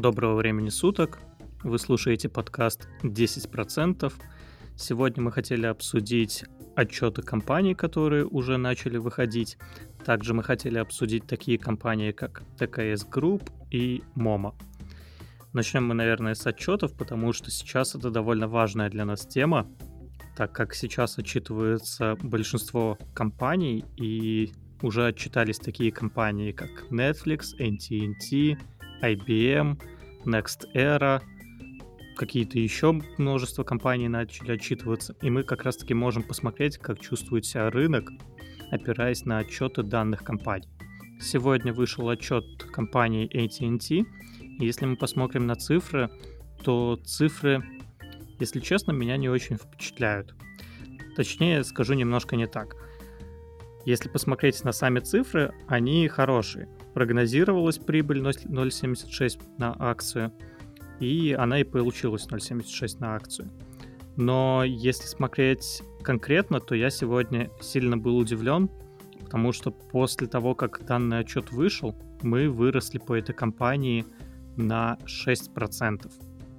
Доброго времени суток. Вы слушаете подкаст 10%. Сегодня мы хотели обсудить отчеты компаний, которые уже начали выходить. Также мы хотели обсудить такие компании, как ТКС Group и Momo. Начнем мы, наверное, с отчетов, потому что сейчас это довольно важная для нас тема, так как сейчас отчитывается большинство компаний, и уже отчитались такие компании, как Netflix, AT&T, IBM, Next Era, какие-то еще множество компаний начали отчитываться, и мы как раз-таки можем посмотреть, как чувствует себя рынок, опираясь на отчеты данных компаний. Сегодня вышел отчет компании AT&T, и если мы посмотрим на цифры, то цифры, если честно, меня не очень впечатляют. Точнее, скажу немножко не так. Если посмотреть на сами цифры, они хорошие. Прогнозировалась прибыль 0,76 на акцию, и она и получилась 0,76 на акцию. Но если смотреть конкретно, то я сегодня сильно был удивлен, потому что после того, как данный отчет вышел, мы выросли по этой компании на 6%.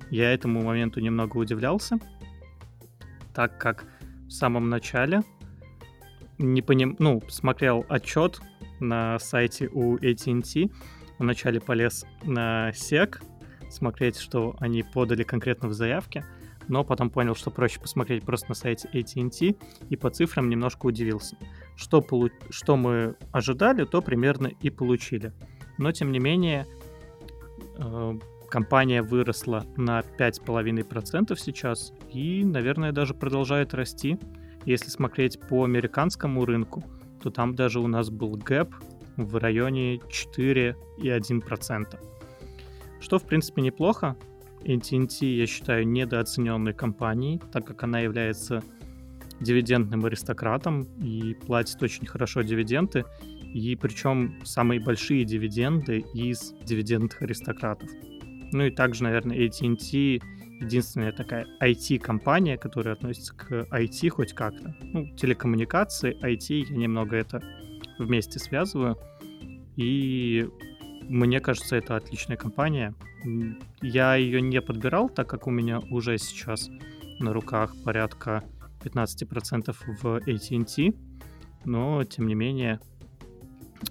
Я этому моменту немного удивлялся, так как в самом начале не поним... ну, смотрел отчет на сайте у AT&T, вначале полез на SEC, смотреть, что они подали конкретно в заявке, но потом понял, что проще посмотреть просто на сайте AT&T, и по цифрам немножко удивился. Что, полу... что мы ожидали, то примерно и получили. Но, тем не менее, э, компания выросла на 5,5% сейчас и, наверное, даже продолжает расти. Если смотреть по американскому рынку, то там даже у нас был гэп в районе 4,1%. Что, в принципе, неплохо. AT&T, я считаю, недооцененной компанией, так как она является дивидендным аристократом и платит очень хорошо дивиденды, и причем самые большие дивиденды из дивидендных аристократов. Ну и также, наверное, AT&T единственная такая IT-компания, которая относится к IT хоть как-то. Ну, телекоммуникации, IT, я немного это вместе связываю. И мне кажется, это отличная компания. Я ее не подбирал, так как у меня уже сейчас на руках порядка 15% в AT&T, но, тем не менее,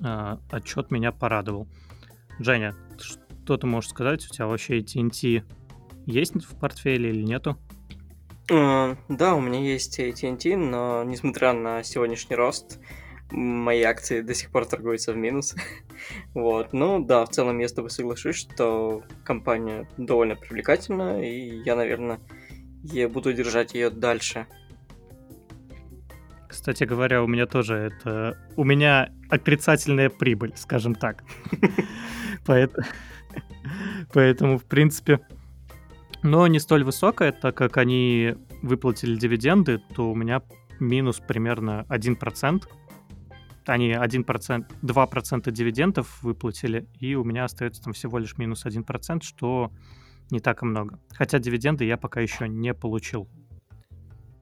а, отчет меня порадовал. Женя, что ты можешь сказать? У тебя вообще AT&T есть в портфеле или нету? Uh, да, у меня есть AT&T, но несмотря на сегодняшний рост, мои акции до сих пор торгуются в минус. вот. Ну да, в целом я с тобой соглашусь, что компания довольно привлекательна, и я, наверное, я буду держать ее дальше. Кстати говоря, у меня тоже это... У меня отрицательная прибыль, скажем так. Поэтому, в принципе, но не столь высокая, так как они выплатили дивиденды, то у меня минус примерно 1%. Они 1%, 2% дивидендов выплатили, и у меня остается там всего лишь минус 1%, что не так и много. Хотя дивиденды я пока еще не получил.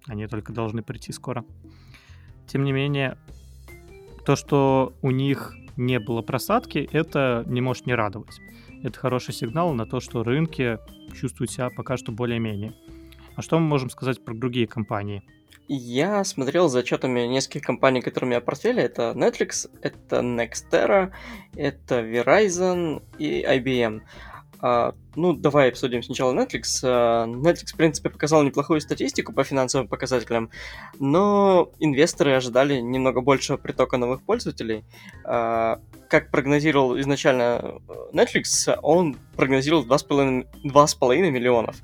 Они только должны прийти скоро. Тем не менее, то, что у них не было просадки, это не может не радовать. Это хороший сигнал на то, что рынки чувствуют себя пока что более-менее. А что мы можем сказать про другие компании? Я смотрел за отчетами нескольких компаний, меня в портфеле. Это Netflix, это Nextera, это Verizon и IBM. А, ну, давай обсудим сначала Netflix. А, Netflix, в принципе, показал неплохую статистику по финансовым показателям, но инвесторы ожидали немного большего притока новых пользователей. А, как прогнозировал изначально Netflix, он прогнозировал 2,5, 2,5 миллионов.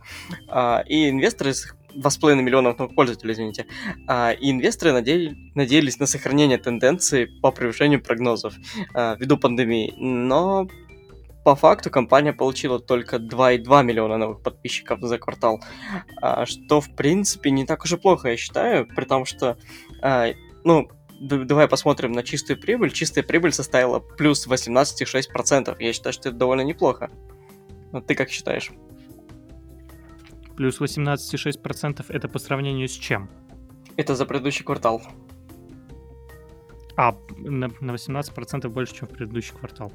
А, и инвесторы 2,5 миллионов новых пользователей, извините. А, и инвесторы надеялись, надеялись на сохранение тенденции по превышению прогнозов а, ввиду пандемии. Но по факту компания получила только 2,2 миллиона новых подписчиков за квартал, а, что в принципе не так уж и плохо, я считаю, при том, что, а, ну, давай посмотрим на чистую прибыль. Чистая прибыль составила плюс 18,6%. Я считаю, что это довольно неплохо. Вот ты как считаешь? Плюс 18,6% это по сравнению с чем? Это за предыдущий квартал. А, на, на 18% больше, чем в предыдущий квартал.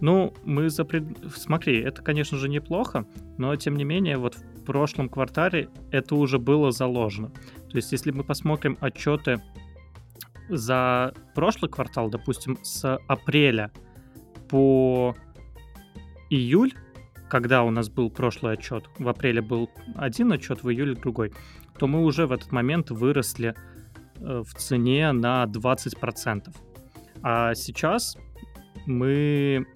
Ну, мы запред... Смотри, это, конечно же, неплохо, но, тем не менее, вот в прошлом квартале это уже было заложено. То есть, если мы посмотрим отчеты за прошлый квартал, допустим, с апреля по июль, когда у нас был прошлый отчет, в апреле был один отчет, в июле другой, то мы уже в этот момент выросли э, в цене на 20%. А сейчас мы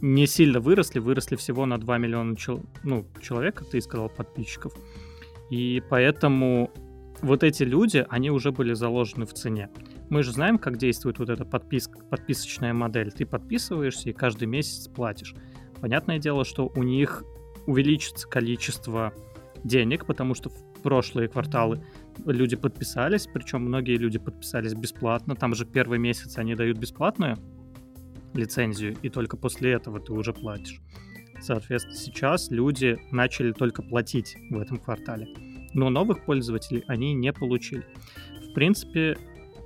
не сильно выросли, выросли всего на 2 миллиона чел- ну, человек, как ты сказал, подписчиков. И поэтому вот эти люди, они уже были заложены в цене. Мы же знаем, как действует вот эта подписка, подписочная модель. Ты подписываешься и каждый месяц платишь. Понятное дело, что у них увеличится количество денег, потому что в прошлые кварталы люди подписались, причем многие люди подписались бесплатно. Там же первый месяц они дают бесплатную лицензию, и только после этого ты уже платишь. Соответственно, сейчас люди начали только платить в этом квартале. Но новых пользователей они не получили. В принципе,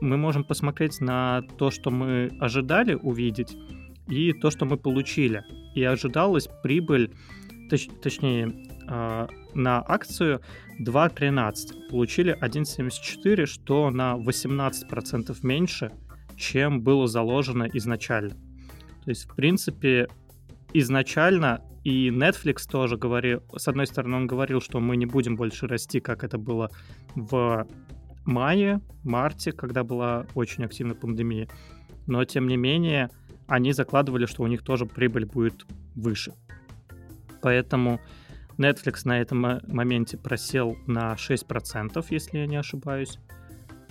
мы можем посмотреть на то, что мы ожидали увидеть, и то, что мы получили. И ожидалась прибыль, точ, точнее, э, на акцию 2.13. Получили 1.74, что на 18% меньше, чем было заложено изначально. То есть, в принципе, изначально и Netflix тоже говорил, с одной стороны, он говорил, что мы не будем больше расти, как это было в мае, марте, когда была очень активная пандемия. Но, тем не менее, они закладывали, что у них тоже прибыль будет выше. Поэтому Netflix на этом моменте просел на 6%, если я не ошибаюсь.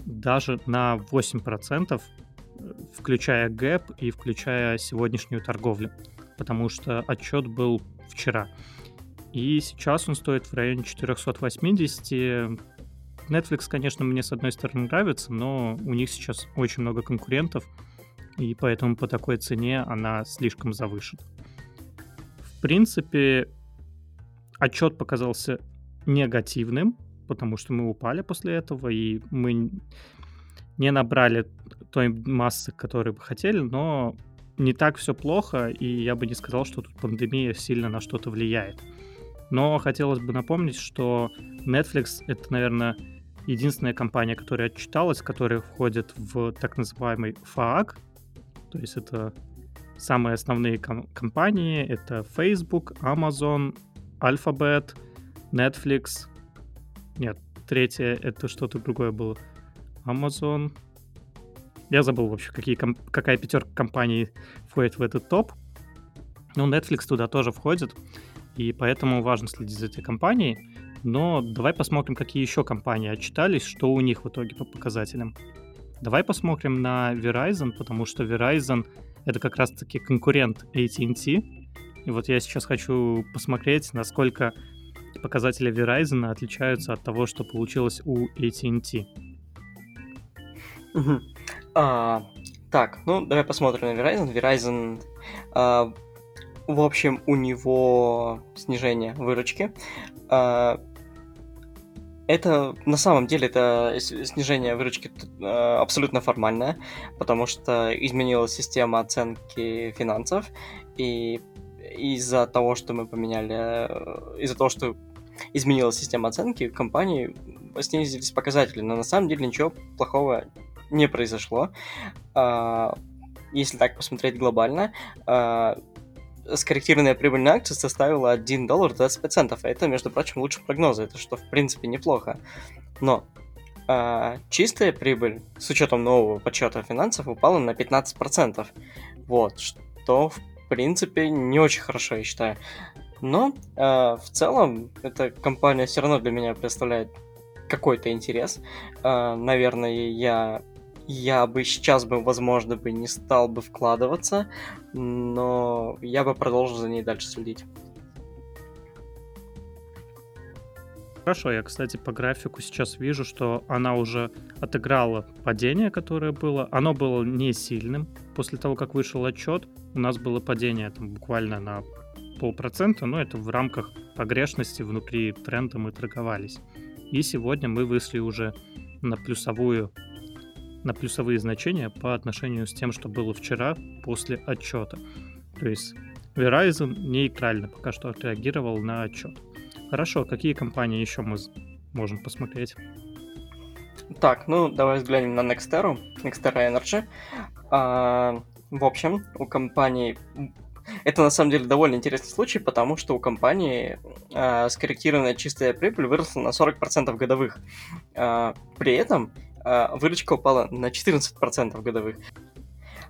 Даже на 8% включая гэп и включая сегодняшнюю торговлю, потому что отчет был вчера. И сейчас он стоит в районе 480. Netflix, конечно, мне с одной стороны нравится, но у них сейчас очень много конкурентов, и поэтому по такой цене она слишком завышена. В принципе, отчет показался негативным, потому что мы упали после этого, и мы не набрали той массы, которую бы хотели, но не так все плохо, и я бы не сказал, что тут пандемия сильно на что-то влияет. Но хотелось бы напомнить, что Netflix — это, наверное, единственная компания, которая отчиталась, которая входит в так называемый ФААК, то есть это самые основные ком- компании, это Facebook, Amazon, Alphabet, Netflix, нет, третье это что-то другое было, Amazon, я забыл вообще, какие, какая пятерка компаний входит в этот топ. Ну, Netflix туда тоже входит, и поэтому важно следить за этой компанией. Но давай посмотрим, какие еще компании отчитались, что у них в итоге по показателям. Давай посмотрим на Verizon, потому что Verizon — это как раз-таки конкурент AT&T. И вот я сейчас хочу посмотреть, насколько показатели Verizon отличаются от того, что получилось у AT&T. А, так, ну давай посмотрим на Verizon. Verizon, а, в общем, у него снижение выручки. А, это на самом деле это снижение выручки а, абсолютно формальное, потому что изменилась система оценки финансов, и из-за того, что мы поменяли, из-за того, что изменилась система оценки, компании снизились показатели, но на самом деле ничего плохого не произошло. А, если так посмотреть глобально, а, скорректированная прибыль на акцию составила 1 доллар 25 центов. Это, между прочим, лучше прогноза. Это что, в принципе, неплохо. Но а, чистая прибыль с учетом нового подсчета финансов упала на 15%. Вот, что, в принципе, не очень хорошо, я считаю. Но э, в целом эта компания все равно для меня представляет какой-то интерес. Э, наверное, я я бы сейчас бы, возможно, бы не стал бы вкладываться, но я бы продолжил за ней дальше следить. Хорошо, я, кстати, по графику сейчас вижу, что она уже отыграла падение, которое было. Оно было не сильным. После того, как вышел отчет, у нас было падение там буквально на полпроцента, но это в рамках погрешности внутри тренда мы торговались. И сегодня мы вышли уже на плюсовую на плюсовые значения по отношению с тем, что было вчера после отчета. То есть Verizon нейтрально пока что отреагировал на отчет. Хорошо, какие компании еще мы можем посмотреть? Так, ну давай взглянем на Nextera, Nextera Energy. А, в общем, у компании это на самом деле довольно интересный случай, потому что у компании э, скорректированная чистая прибыль выросла на 40% годовых. Э, при этом выручка упала на 14% годовых.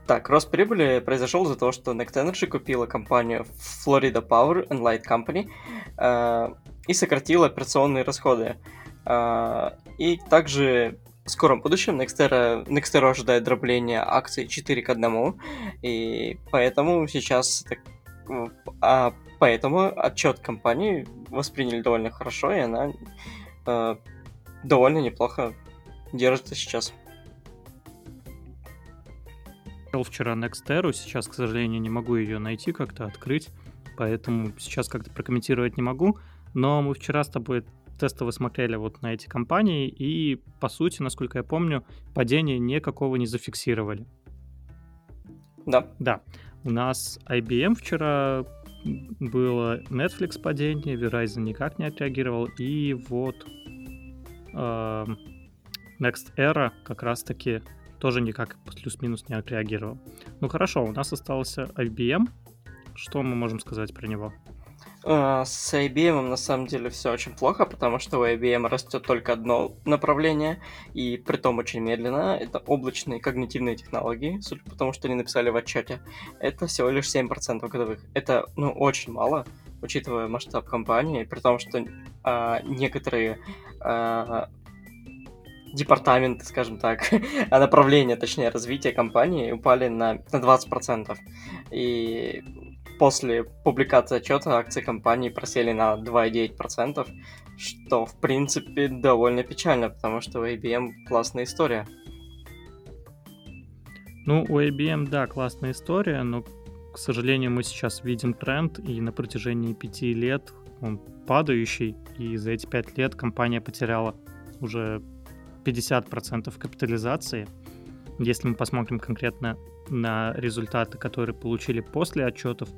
Так, рост прибыли произошел из-за того, что Next Energy купила компанию Florida Power and Light Company э, и сократила операционные расходы. Э, и также в скором будущем Nextera, Nextera ожидает дробления акций 4 к 1, и поэтому сейчас а поэтому отчет компании восприняли довольно хорошо, и она э, довольно неплохо держится сейчас. Вчера Nextera, сейчас, к сожалению, не могу ее найти как-то, открыть, поэтому сейчас как-то прокомментировать не могу. Но мы вчера с тобой тестово смотрели вот на эти компании, и, по сути, насколько я помню, падения никакого не зафиксировали. Да. Да. У нас IBM вчера было Netflix падение, Verizon никак не отреагировал, и вот э, Next Era как раз-таки тоже никак плюс-минус не отреагировал. Ну хорошо, у нас остался IBM. Что мы можем сказать про него? А, с IBM на самом деле все очень плохо, потому что у IBM растет только одно направление, и при том очень медленно. Это облачные когнитивные технологии, судя по тому, что они написали в отчете. Это всего лишь 7% годовых. Это, ну, очень мало, учитывая масштаб компании, при том, что а, некоторые а, департаменты, скажем так, а направления, точнее, развития компании упали на, на 20%. И после публикации отчета акции компании просели на 2,9%, что, в принципе, довольно печально, потому что у IBM классная история. Ну, у IBM, да, классная история, но, к сожалению, мы сейчас видим тренд, и на протяжении пяти лет он падающий, и за эти пять лет компания потеряла уже 50% капитализации. Если мы посмотрим конкретно на результаты, которые получили после отчетов,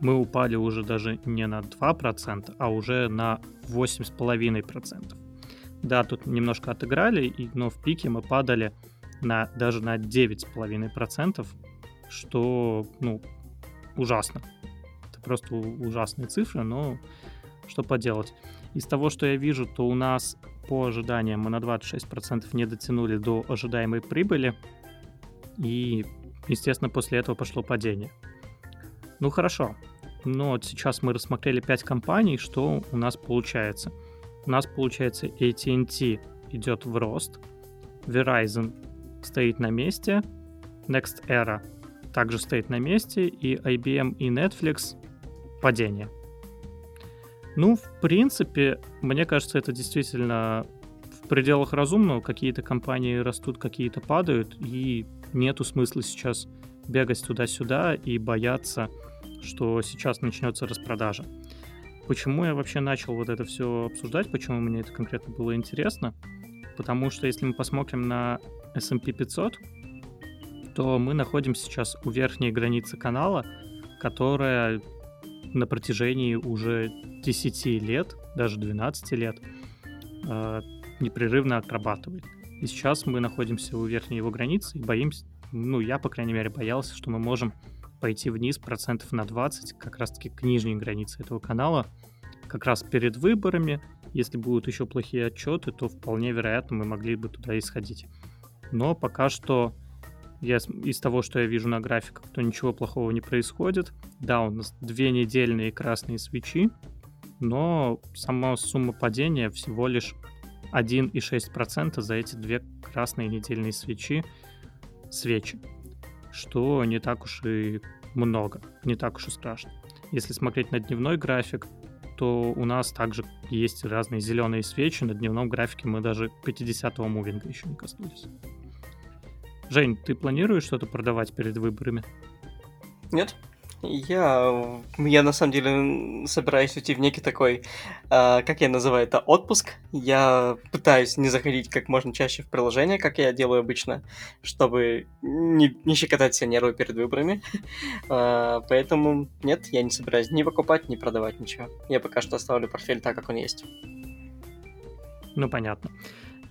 мы упали уже даже не на 2%, а уже на 8,5%. Да, тут немножко отыграли, но в пике мы падали на, даже на 9,5%, что, ну, ужасно. Это просто ужасные цифры, но что поделать. Из того, что я вижу, то у нас по ожиданиям мы на 26% не дотянули до ожидаемой прибыли, и, естественно, после этого пошло падение. Ну хорошо, но вот сейчас мы рассмотрели 5 компаний, что у нас получается? У нас получается AT&T идет в рост, Verizon стоит на месте, Next Era также стоит на месте, и IBM и Netflix падение. Ну, в принципе, мне кажется, это действительно в пределах разумного. Какие-то компании растут, какие-то падают, и нету смысла сейчас бегать туда-сюда и бояться, что сейчас начнется распродажа. Почему я вообще начал вот это все обсуждать, почему мне это конкретно было интересно? Потому что если мы посмотрим на S&P 500, то мы находимся сейчас у верхней границы канала, которая на протяжении уже 10 лет, даже 12 лет, э, непрерывно отрабатывает. И сейчас мы находимся у верхней его границы и боимся, ну, я, по крайней мере, боялся, что мы можем пойти вниз процентов на 20, как раз-таки к нижней границе этого канала, как раз перед выборами. Если будут еще плохие отчеты, то вполне вероятно мы могли бы туда исходить. Но пока что я, из того, что я вижу на графиках, то ничего плохого не происходит. Да, у нас две недельные красные свечи, но сама сумма падения всего лишь 1,6% за эти две красные недельные свечи, свечи, что не так уж и много, не так уж и страшно. Если смотреть на дневной график, то у нас также есть разные зеленые свечи. На дневном графике мы даже 50-го мувинга еще не коснулись. Жень, ты планируешь что-то продавать перед выборами? Нет. Я, я на самом деле собираюсь уйти в некий такой, э, как я называю это, отпуск. Я пытаюсь не заходить как можно чаще в приложение, как я делаю обычно, чтобы не, не щекотать себе нервы перед выборами. э, поэтому нет, я не собираюсь ни покупать, ни продавать ничего. Я пока что оставлю портфель так, как он есть. Ну, понятно.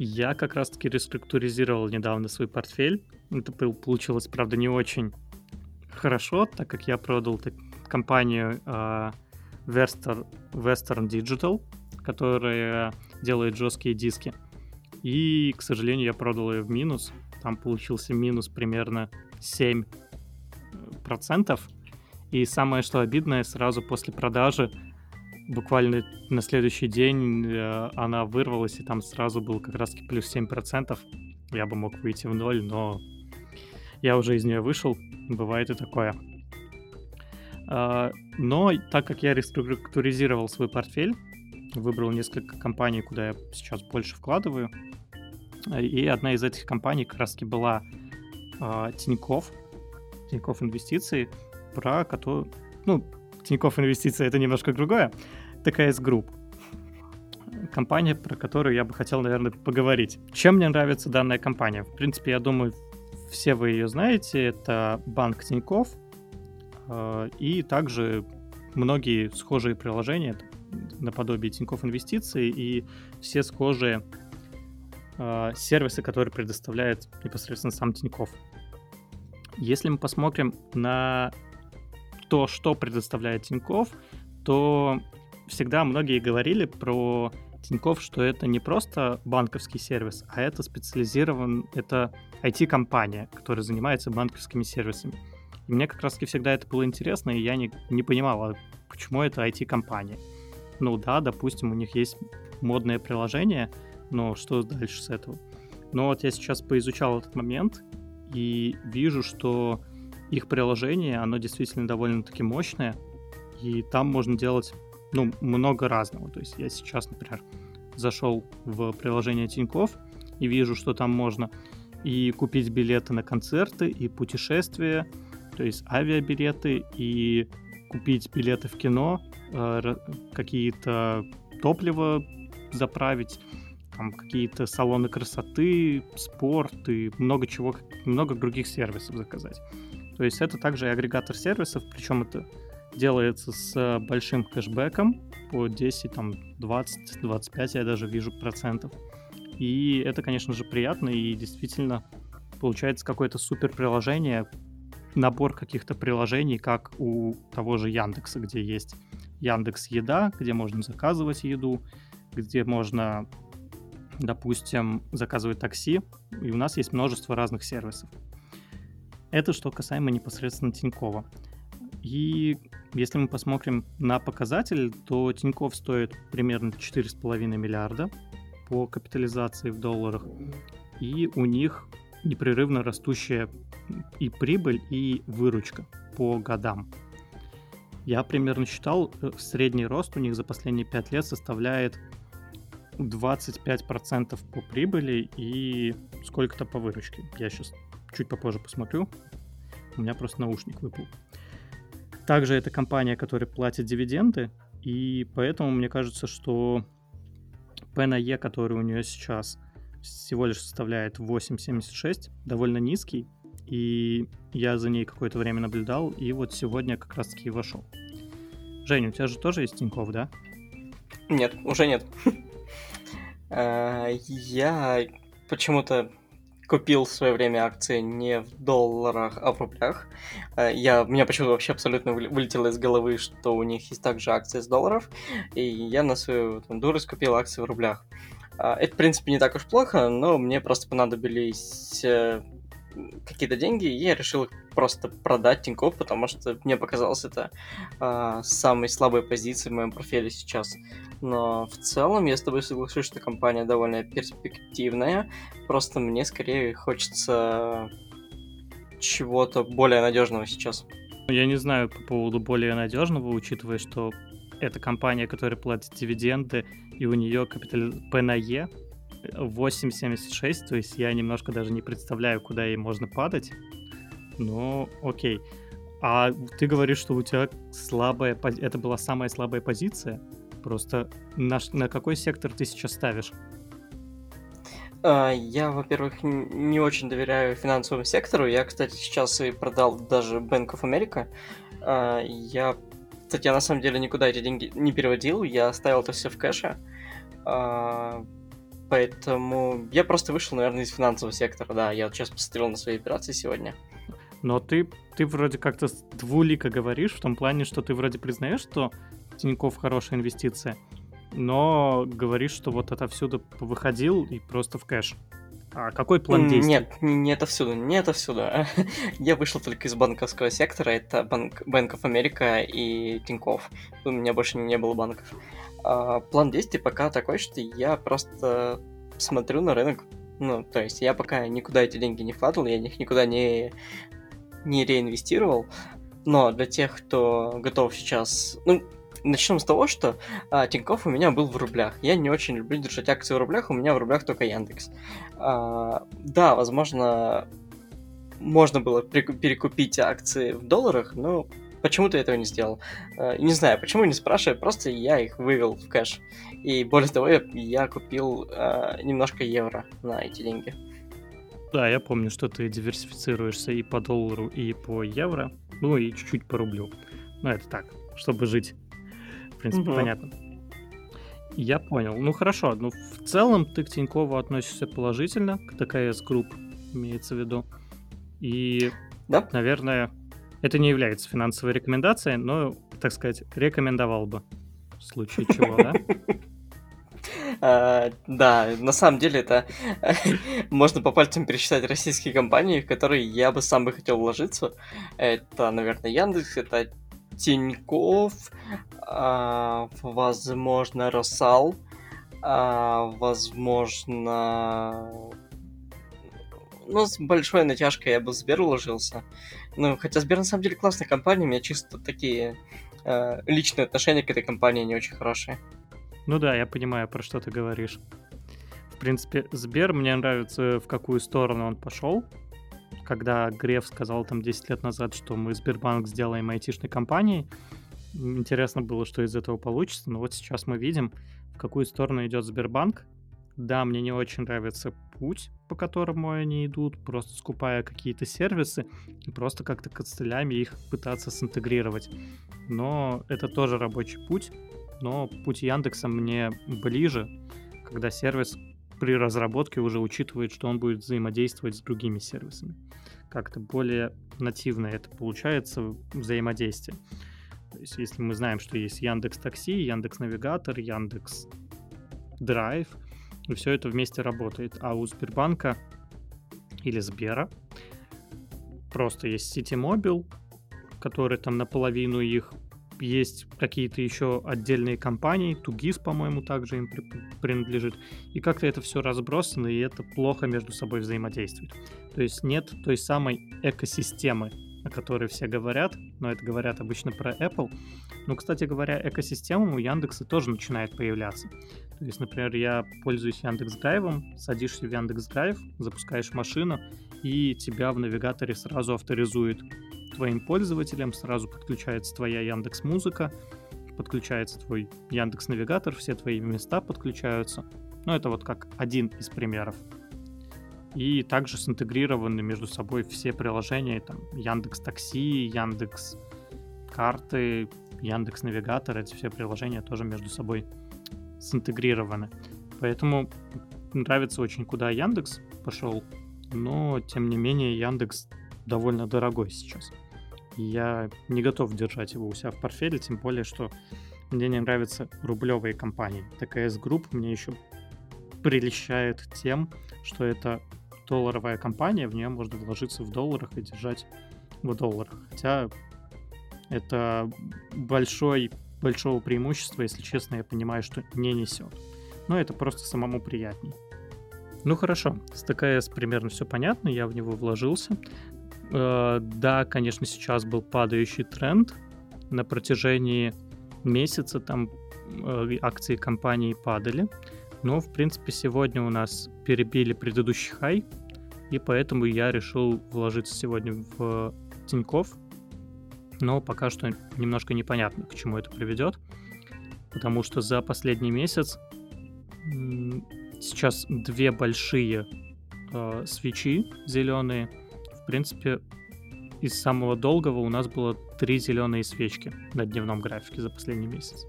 Я как раз-таки реструктуризировал недавно свой портфель. Это получилось, правда, не очень хорошо, так как я продал компанию э, Western, Digital, которая делает жесткие диски. И, к сожалению, я продал ее в минус. Там получился минус примерно 7%. И самое, что обидное, сразу после продажи, буквально на следующий день э, она вырвалась, и там сразу был как раз-таки плюс 7%. Я бы мог выйти в ноль, но я уже из нее вышел, бывает и такое. А, но так как я реструктуризировал свой портфель, выбрал несколько компаний, куда я сейчас больше вкладываю, и одна из этих компаний как раз была а, Тиньков, Тиньков Инвестиции, про которую, ну, Тиньков Инвестиции это немножко другое, ТКС Group. Компания, про которую я бы хотел, наверное, поговорить. Чем мне нравится данная компания? В принципе, я думаю, все вы ее знаете, это банк Тиньков, э, и также многие схожие приложения наподобие Тиньков Инвестиций и все схожие э, сервисы, которые предоставляет непосредственно сам Тиньков. Если мы посмотрим на то, что предоставляет Тиньков, то всегда многие говорили про Тиньков, что это не просто банковский сервис, а это специализирован, это IT-компания, которая занимается банковскими сервисами. И мне как раз-таки всегда это было интересно, и я не, не понимала, почему это IT-компания. Ну да, допустим, у них есть модное приложение, но что дальше с этого? Но вот я сейчас поизучал этот момент и вижу, что их приложение, оно действительно довольно-таки мощное, и там можно делать ну, много разного. То есть я сейчас, например, зашел в приложение Тиньков и вижу, что там можно и купить билеты на концерты, и путешествия, то есть авиабилеты, и купить билеты в кино, э, какие-то топливо заправить, там какие-то салоны красоты, спорт и много чего, много других сервисов заказать. То есть это также агрегатор сервисов, причем это делается с большим кэшбэком по 10, там, 20, 25, я даже вижу процентов. И это, конечно же, приятно, и действительно получается какое-то супер приложение, набор каких-то приложений, как у того же Яндекса, где есть Яндекс Еда, где можно заказывать еду, где можно, допустим, заказывать такси, и у нас есть множество разных сервисов. Это что касаемо непосредственно Тинькова. И если мы посмотрим на показатель, то Тиньков стоит примерно 4,5 миллиарда по капитализации в долларах. И у них непрерывно растущая и прибыль, и выручка по годам. Я примерно считал, э, средний рост у них за последние 5 лет составляет 25% по прибыли и сколько-то по выручке. Я сейчас чуть попозже посмотрю. У меня просто наушник выпал. Также это компания, которая платит дивиденды, и поэтому мне кажется, что P на E, который у нее сейчас всего лишь составляет 8,76, довольно низкий, и я за ней какое-то время наблюдал, и вот сегодня как раз-таки вошел. Женя, у тебя же тоже есть Тинькофф, да? Нет, уже нет. А, я почему-то купил в свое время акции не в долларах, а в рублях. Э, я, у меня почему-то вообще абсолютно вылетело из головы, что у них есть также акции с долларов, и я на свою там, дурость купил акции в рублях. А, это, в принципе, не так уж плохо, но мне просто понадобились э, какие-то деньги, и я решил просто продать Тинькофф, потому что мне показалось это э, самой слабой позицией в моем портфеле сейчас. Но в целом я с тобой соглашусь, что компания довольно перспективная. Просто мне скорее хочется чего-то более надежного сейчас. Я не знаю по поводу более надежного, учитывая, что это компания, которая платит дивиденды, и у нее капитал P на E 8.76, то есть я немножко даже не представляю, куда ей можно падать. Но окей. А ты говоришь, что у тебя слабая... Это была самая слабая позиция? Просто на, на какой сектор ты сейчас ставишь? А, я, во-первых, не очень доверяю финансовому сектору. Я, кстати, сейчас и продал даже Bank of America. А, я, кстати, я на самом деле никуда эти деньги не переводил. Я оставил это все в кэше. Поэтому я просто вышел, наверное, из финансового сектора. Да, я вот сейчас посмотрел на свои операции сегодня. Но ты, ты вроде как-то двулико говоришь, в том плане, что ты вроде признаешь, что Тинькофф хорошая инвестиция, но говоришь, что вот отовсюду выходил и просто в кэш. А какой план действий? Нет, не отовсюду, не отовсюду. Я вышел только из банковского сектора, это банк, Bank of America и Тинькофф. У меня больше не было банков. А, план действий пока такой, что я просто смотрю на рынок. Ну, то есть я пока никуда эти деньги не вкладывал, я их никуда не, не реинвестировал. Но для тех, кто готов сейчас... Ну, начнем с того, что а, Тинькофф у меня был в рублях. Я не очень люблю держать акции в рублях, у меня в рублях только Яндекс. А, да, возможно, можно было перекупить акции в долларах, но почему-то этого не сделал. А, не знаю, почему не спрашиваю, просто я их вывел в кэш. И более того, я, я купил а, немножко евро на эти деньги. Да, я помню, что ты диверсифицируешься и по доллару, и по евро, ну и чуть-чуть по рублю. Ну, это так, чтобы жить принципе, угу. понятно. Я понял. Ну хорошо, ну в целом ты к Тинькову относишься положительно, к ТКС Group имеется в виду. И, да? наверное, это не является финансовой рекомендацией, но, так сказать, рекомендовал бы в случае чего, да? Uh, да, на самом деле это можно по пальцам пересчитать российские компании, в которые я бы сам бы хотел вложиться. Это, наверное, Яндекс, это Тиньков, а, возможно, Росал, а, возможно... Ну, с большой натяжкой я бы в Сбер уложился. Ну, хотя Сбер на самом деле классная компания, у меня чисто такие э, личные отношения к этой компании не очень хорошие. Ну да, я понимаю, про что ты говоришь. В принципе, Сбер мне нравится, в какую сторону он пошел когда Греф сказал там 10 лет назад, что мы Сбербанк сделаем айтишной компанией, интересно было, что из этого получится, но вот сейчас мы видим, в какую сторону идет Сбербанк. Да, мне не очень нравится путь, по которому они идут, просто скупая какие-то сервисы и просто как-то костылями их пытаться синтегрировать. Но это тоже рабочий путь, но путь Яндекса мне ближе, когда сервис при разработке уже учитывает, что он будет взаимодействовать с другими сервисами. Как-то более нативно это получается взаимодействие. То есть если мы знаем, что есть Яндекс Такси, Яндекс Навигатор, Яндекс Драйв, и все это вместе работает. А у Сбербанка или Сбера просто есть City Mobile, который там наполовину их есть какие-то еще отдельные компании, Тугис, по-моему, также им принадлежит, и как-то это все разбросано, и это плохо между собой взаимодействует. То есть нет той самой экосистемы, о которой все говорят, но это говорят обычно про Apple. Но, кстати говоря, экосистема у Яндекса тоже начинает появляться. То есть, например, я пользуюсь Яндекс Драйвом, садишься в Яндекс Драйв, запускаешь машину, и тебя в навигаторе сразу авторизует твоим пользователям, сразу подключается твоя Яндекс Музыка, подключается твой Яндекс Навигатор, все твои места подключаются. Ну, это вот как один из примеров. И также синтегрированы между собой все приложения, там, Яндекс Такси, Яндекс Карты, Яндекс Навигатор, эти все приложения тоже между собой синтегрированы. Поэтому нравится очень, куда Яндекс пошел, но, тем не менее, Яндекс довольно дорогой сейчас я не готов держать его у себя в портфеле, тем более, что мне не нравятся рублевые компании. ТКС Групп мне еще прельщает тем, что это долларовая компания, в нее можно вложиться в долларах и держать в долларах. Хотя это большой, большого преимущества, если честно, я понимаю, что не несет. Но это просто самому приятней. Ну хорошо, с ТКС примерно все понятно, я в него вложился. Э, да, конечно, сейчас был падающий тренд. На протяжении месяца там э, акции компании падали. Но, в принципе, сегодня у нас перебили предыдущий хай, и поэтому я решил вложиться сегодня в Тиньков. но пока что немножко непонятно, к чему это приведет, потому что за последний месяц сейчас две большие э, свечи зеленые. Принципе, из самого долгого у нас было три зеленые свечки на дневном графике за последний месяц.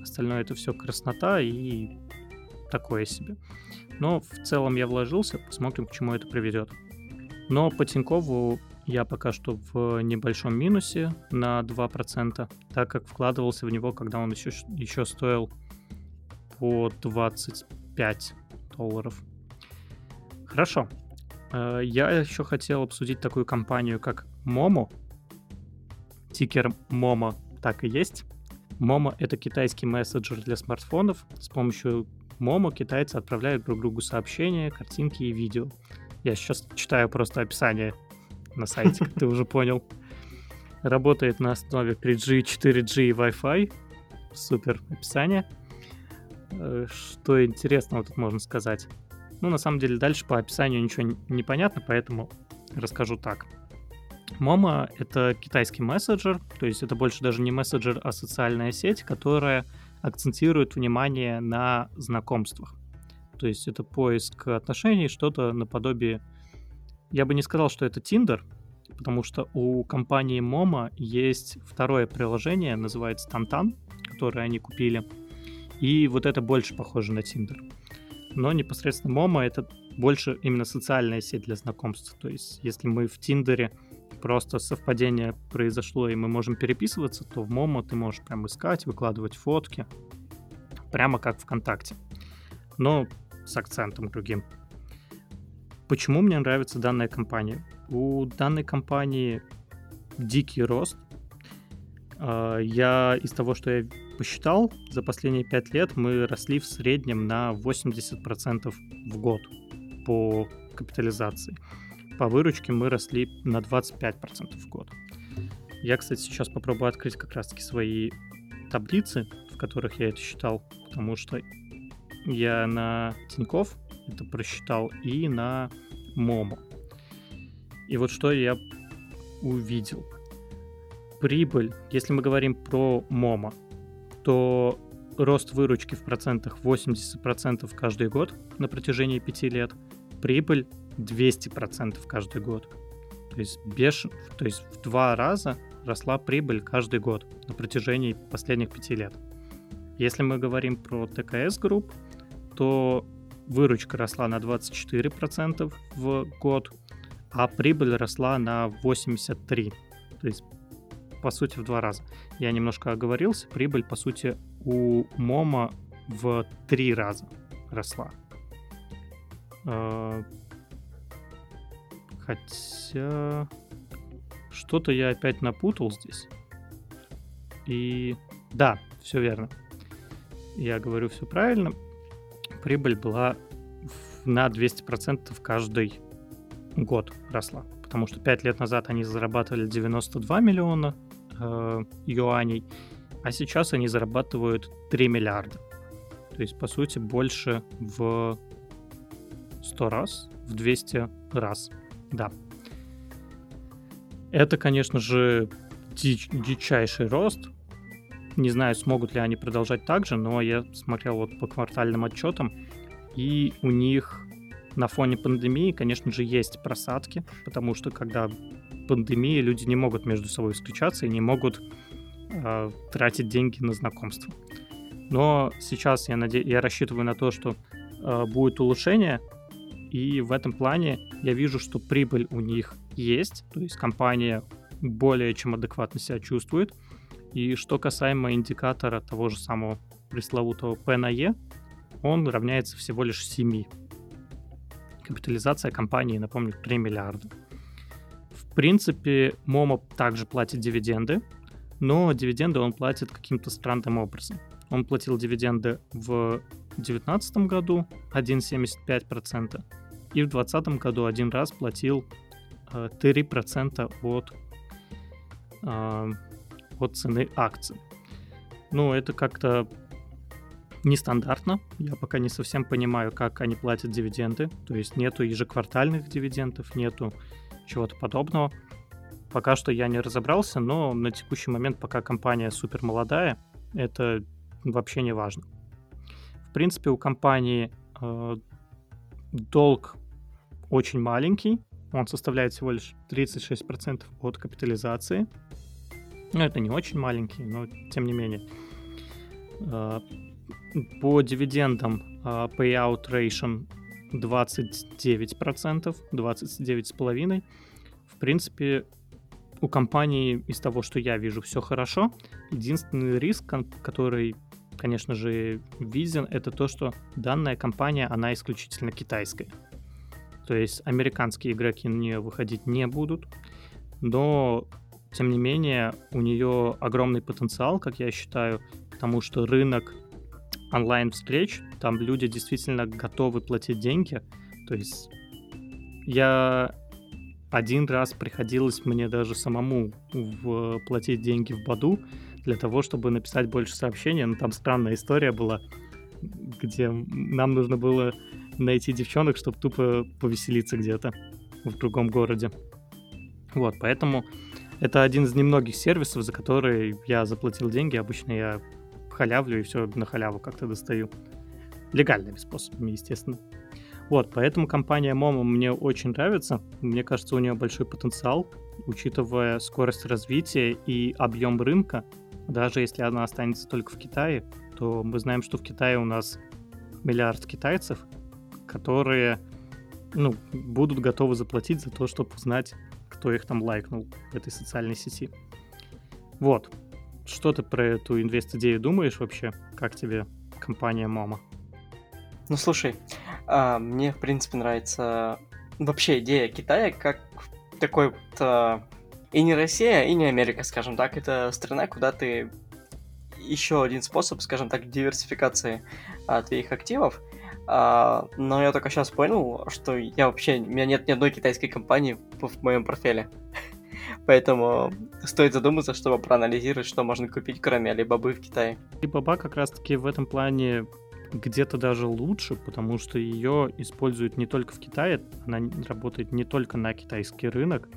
Остальное это все краснота и такое себе. Но в целом я вложился, посмотрим, к чему это приведет. Но по Тинькову я пока что в небольшом минусе на 2%, так как вкладывался в него, когда он еще, еще стоил по 25 долларов. Хорошо. Э, я еще хотел обсудить такую компанию, как Momo. Тикер Momo так и есть. Momo — это китайский мессенджер для смартфонов. С помощью Momo китайцы отправляют друг другу сообщения, картинки и видео. Я сейчас читаю просто описание на сайте, как ты уже понял. Работает на основе 3G, 4G и Wi-Fi. Супер описание. Э, что интересного тут можно сказать? Ну, на самом деле, дальше по описанию ничего не понятно, поэтому расскажу так. Момо — это китайский мессенджер, то есть это больше даже не мессенджер, а социальная сеть, которая акцентирует внимание на знакомствах. То есть это поиск отношений, что-то наподобие... Я бы не сказал, что это Tinder, потому что у компании Momo есть второе приложение, называется Tantan, которое они купили. И вот это больше похоже на Tinder. Но непосредственно Momo это больше именно социальная сеть для знакомств. То есть если мы в Тиндере просто совпадение произошло, и мы можем переписываться, то в Momo ты можешь прям искать, выкладывать фотки, прямо как ВКонтакте. Но с акцентом другим. Почему мне нравится данная компания? У данной компании дикий рост. А, я из того, что я посчитал, за последние 5 лет мы росли в среднем на 80% в год по капитализации. По выручке мы росли на 25% в год. Я, кстати, сейчас попробую открыть как раз-таки свои таблицы, в которых я это считал, потому что я на Тиньков это просчитал и на Момо. И вот что я увидел. Прибыль, если мы говорим про Момо, то рост выручки в процентах 80% каждый год на протяжении 5 лет, прибыль 200% каждый год. То есть, беш... то есть в два раза росла прибыль каждый год на протяжении последних 5 лет. Если мы говорим про ТКС Групп, то выручка росла на 24% в год, а прибыль росла на 83%. То есть, по сути, в два раза. Я немножко оговорился, прибыль, по сути, у Мома в три раза росла. А, хотя что-то я опять напутал здесь. И да, все верно. Я говорю все правильно прибыль была на 200% каждый год росла. Потому что 5 лет назад они зарабатывали 92 миллиона э, юаней, а сейчас они зарабатывают 3 миллиарда. То есть, по сути, больше в 100 раз, в 200 раз. Да. Это, конечно же, дич, дичайший рост, не знаю, смогут ли они продолжать так же, но я смотрел вот по квартальным отчетам, и у них на фоне пандемии, конечно же, есть просадки, потому что когда пандемия, люди не могут между собой встречаться и не могут э, тратить деньги на знакомство. Но сейчас я, наде... я рассчитываю на то, что э, будет улучшение, и в этом плане я вижу, что прибыль у них есть, то есть компания более чем адекватно себя чувствует, и что касаемо индикатора того же самого пресловутого P на E, он равняется всего лишь 7. Капитализация компании, напомню, 3 миллиарда. Принципе, Momo также платит дивиденды, но дивиденды он платит каким-то странным образом. Он платил дивиденды в 2019 году 1,75%, и в 2020 году один раз платил 3% э, от э, от цены акций. Ну, это как-то нестандартно. Я пока не совсем понимаю, как они платят дивиденды. То есть нету ежеквартальных дивидендов, нету чего-то подобного. пока что я не разобрался, но на текущий момент, пока компания супер молодая, это вообще не важно. В принципе, у компании э, долг очень маленький, он составляет всего лишь 36% от капитализации. Ну, это не очень маленький, но тем не менее. Э, по дивидендам э, payout ratio 29%, 29,5%. В принципе, у компании из того, что я вижу, все хорошо. Единственный риск, который, конечно же, виден, это то, что данная компания, она исключительно китайская. То есть американские игроки на нее выходить не будут, но тем не менее у нее огромный потенциал, как я считаю, потому что рынок онлайн-встреч, там люди действительно готовы платить деньги. То есть я один раз приходилось мне даже самому в, платить деньги в Баду для того, чтобы написать больше сообщений. Но там странная история была, где нам нужно было найти девчонок, чтобы тупо повеселиться где-то в другом городе. Вот, поэтому это один из немногих сервисов, за которые я заплатил деньги. Обычно я халявлю и все на халяву как-то достаю. Легальными способами, естественно. Вот, поэтому компания Momo мне очень нравится. Мне кажется, у нее большой потенциал, учитывая скорость развития и объем рынка. Даже если она останется только в Китае, то мы знаем, что в Китае у нас миллиард китайцев, которые ну, будут готовы заплатить за то, чтобы узнать, кто их там лайкнул в этой социальной сети. Вот. Что ты про эту инвест-идею думаешь вообще? Как тебе компания Momo? Ну, слушай, а, мне, в принципе, нравится вообще идея Китая как такой вот... И не Россия, и не Америка, скажем так. Это страна, куда ты еще один способ, скажем так, диверсификации а, твоих активов. А, но я только сейчас понял, что я вообще... У меня нет ни одной китайской компании в, в моем портфеле. Поэтому стоит задуматься, чтобы проанализировать, что можно купить, кроме Алибабы в Китае. Алибаба как раз-таки в этом плане где-то даже лучше, потому что ее используют не только в Китае, она работает не только на китайский рынок,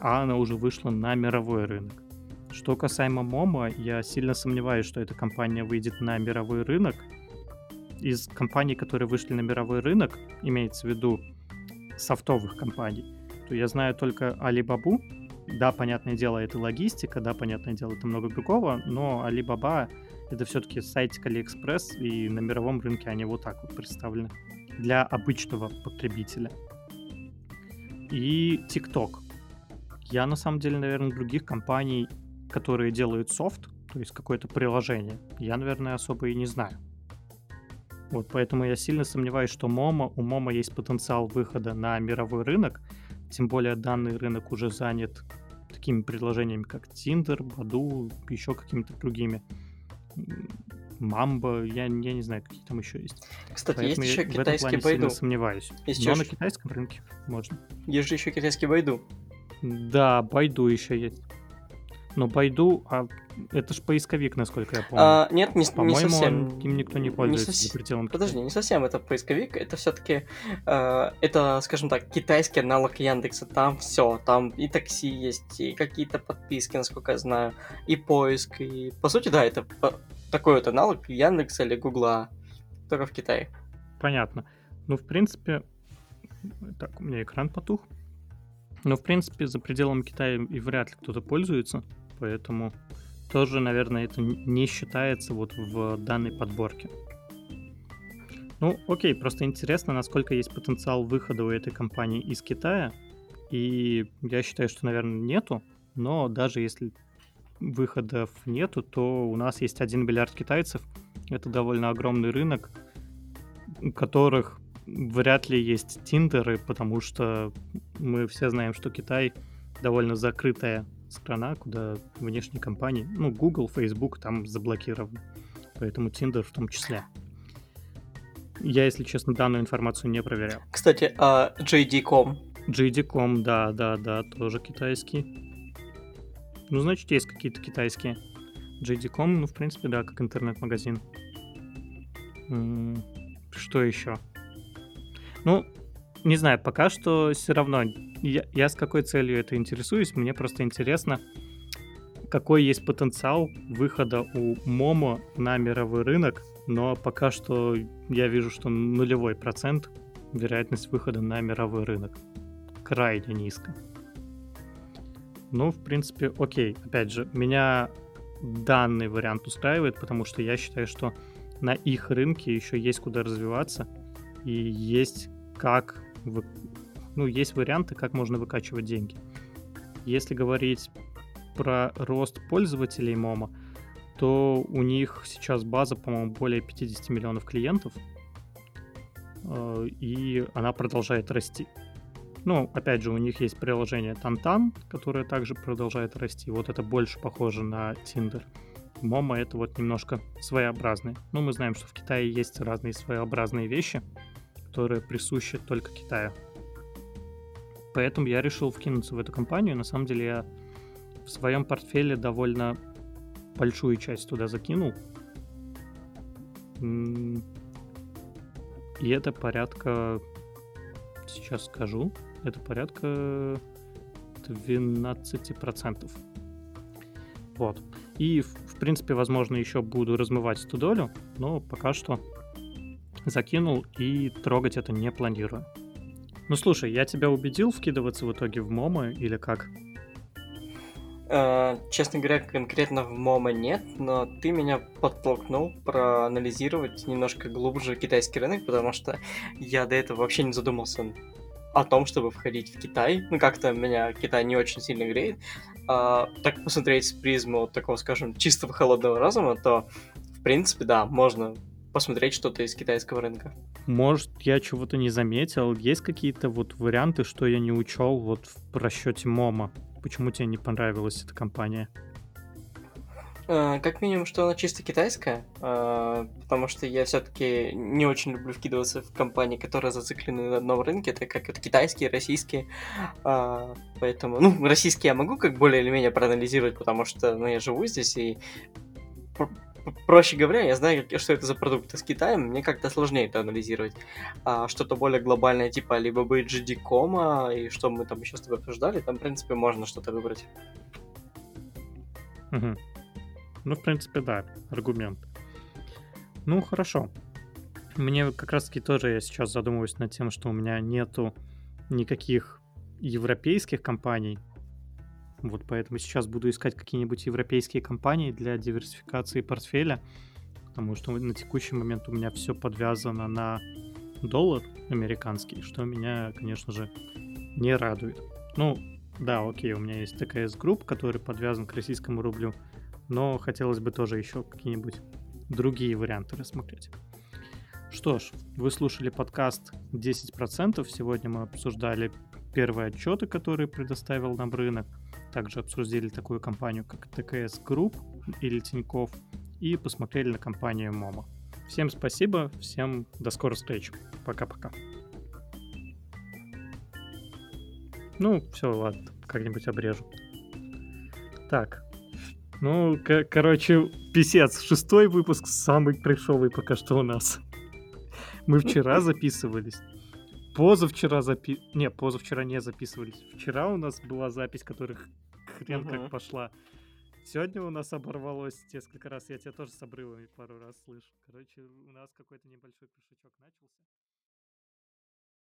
а она уже вышла на мировой рынок. Что касаемо Момо, я сильно сомневаюсь, что эта компания выйдет на мировой рынок. Из компаний, которые вышли на мировой рынок, имеется в виду софтовых компаний, то я знаю только Alibaba. Да, понятное дело, это логистика, да, понятное дело, это много другого, но Alibaba это все-таки сайтик AliExpress, и на мировом рынке они вот так вот представлены для обычного потребителя. И TikTok. Я на самом деле, наверное, других компаний, которые делают софт, то есть какое-то приложение, я, наверное, особо и не знаю. Вот, поэтому я сильно сомневаюсь, что Momo, у Momo есть потенциал выхода на мировой рынок, тем более данный рынок уже занят такими предложениями, как Tinder, Badu, еще какими-то другими. Мамба, я, я не знаю, какие там еще есть. Кстати, Поэтому есть еще китайский Байду. сомневаюсь. Есть Но еще... на китайском рынке можно. Есть же еще китайский Байду. Да, Байду еще есть. Но Байду, а это же поисковик, насколько я помню. А, нет, не, не совсем. Он, им никто не пользуется не совсем... за пределом Подожди, не совсем это поисковик, это все-таки, э, это, скажем так, китайский аналог Яндекса. Там все, там и такси есть, и какие-то подписки, насколько я знаю, и поиск, и по сути, да, это такой вот аналог Яндекса или Гугла, только в Китае. Понятно. Ну, в принципе, так, у меня экран потух. Но, в принципе, за пределами Китая и вряд ли кто-то пользуется. Поэтому тоже, наверное, это не считается вот в данной подборке. Ну, окей, просто интересно, насколько есть потенциал выхода у этой компании из Китая. И я считаю, что, наверное, нету. Но даже если выходов нету, то у нас есть 1 миллиард китайцев. Это довольно огромный рынок, у которых вряд ли есть тиндеры, потому что мы все знаем, что Китай довольно закрытая страна, куда внешние компании, ну, Google, Facebook там заблокированы. Поэтому Tinder в том числе. Я, если честно, данную информацию не проверял. Кстати, а JD.com? JD.com, да, да, да, тоже китайский. Ну, значит, есть какие-то китайские. JD.com, ну, в принципе, да, как интернет-магазин. Что еще? Ну, не знаю, пока что все равно. Я, я с какой целью это интересуюсь? Мне просто интересно, какой есть потенциал выхода у Момо на мировой рынок, но пока что я вижу, что нулевой процент вероятность выхода на мировой рынок. Крайне низко. Ну, в принципе, окей. Опять же, меня данный вариант устраивает, потому что я считаю, что на их рынке еще есть куда развиваться и есть как вы... ну, есть варианты, как можно выкачивать деньги. Если говорить про рост пользователей Момо, то у них сейчас база, по-моему, более 50 миллионов клиентов, э, и она продолжает расти. Ну, опять же, у них есть приложение Тантан, которое также продолжает расти. Вот это больше похоже на Tinder. Момо это вот немножко своеобразное. Ну, мы знаем, что в Китае есть разные своеобразные вещи, которые присущи только Китаю. Поэтому я решил вкинуться в эту компанию. На самом деле я в своем портфеле довольно большую часть туда закинул. И это порядка, сейчас скажу, это порядка 12%. Вот. И, в принципе, возможно, еще буду размывать эту долю, но пока что закинул и трогать это не планирую. Ну слушай, я тебя убедил вкидываться в итоге в Момо или как? Э, честно говоря, конкретно в Момо нет, но ты меня подтолкнул проанализировать немножко глубже китайский рынок, потому что я до этого вообще не задумался о том, чтобы входить в Китай. Ну, как-то меня Китай не очень сильно греет. А, так посмотреть с призму такого, скажем, чистого холодного разума, то, в принципе, да, можно посмотреть что-то из китайского рынка. Может, я чего-то не заметил. Есть какие-то вот варианты, что я не учел вот в расчете МОМа? Почему тебе не понравилась эта компания? Uh, как минимум, что она чисто китайская, uh, потому что я все-таки не очень люблю вкидываться в компании, которые зациклены на одном рынке, это как вот китайские, российские, uh, поэтому, ну, российские я могу как более или менее проанализировать, потому что, ну, я живу здесь, и проще говоря, я знаю, что это за продукт из Китая, мне как-то сложнее это анализировать. А что-то более глобальное, типа либо BGD.com, и что мы там еще с тобой обсуждали, там, в принципе, можно что-то выбрать. Угу. Ну, в принципе, да, аргумент. Ну, хорошо. Мне как раз-таки тоже я сейчас задумываюсь над тем, что у меня нету никаких европейских компаний, вот поэтому сейчас буду искать какие-нибудь европейские компании для диверсификации портфеля, потому что на текущий момент у меня все подвязано на доллар американский, что меня, конечно же, не радует. Ну, да, окей, у меня есть ТКС Групп, который подвязан к российскому рублю, но хотелось бы тоже еще какие-нибудь другие варианты рассмотреть. Что ж, вы слушали подкаст 10%. Сегодня мы обсуждали первые отчеты, которые предоставил нам рынок. Также обсудили такую компанию, как ТКС Групп или Тиньков, и посмотрели на компанию Момо. Всем спасибо, всем до скорых встреч. Пока-пока. Ну, все, ладно, как-нибудь обрежу. Так, ну, короче, писец, шестой выпуск самый трешовый пока что у нас. Мы вчера записывались. Позавчера запи... Не, позавчера не записывались. Вчера у нас была запись, которых хрен угу. как пошла. Сегодня у нас оборвалось несколько раз. Я тебя тоже с обрывами пару раз слышу. Короче, у нас какой-то небольшой крышечок начался.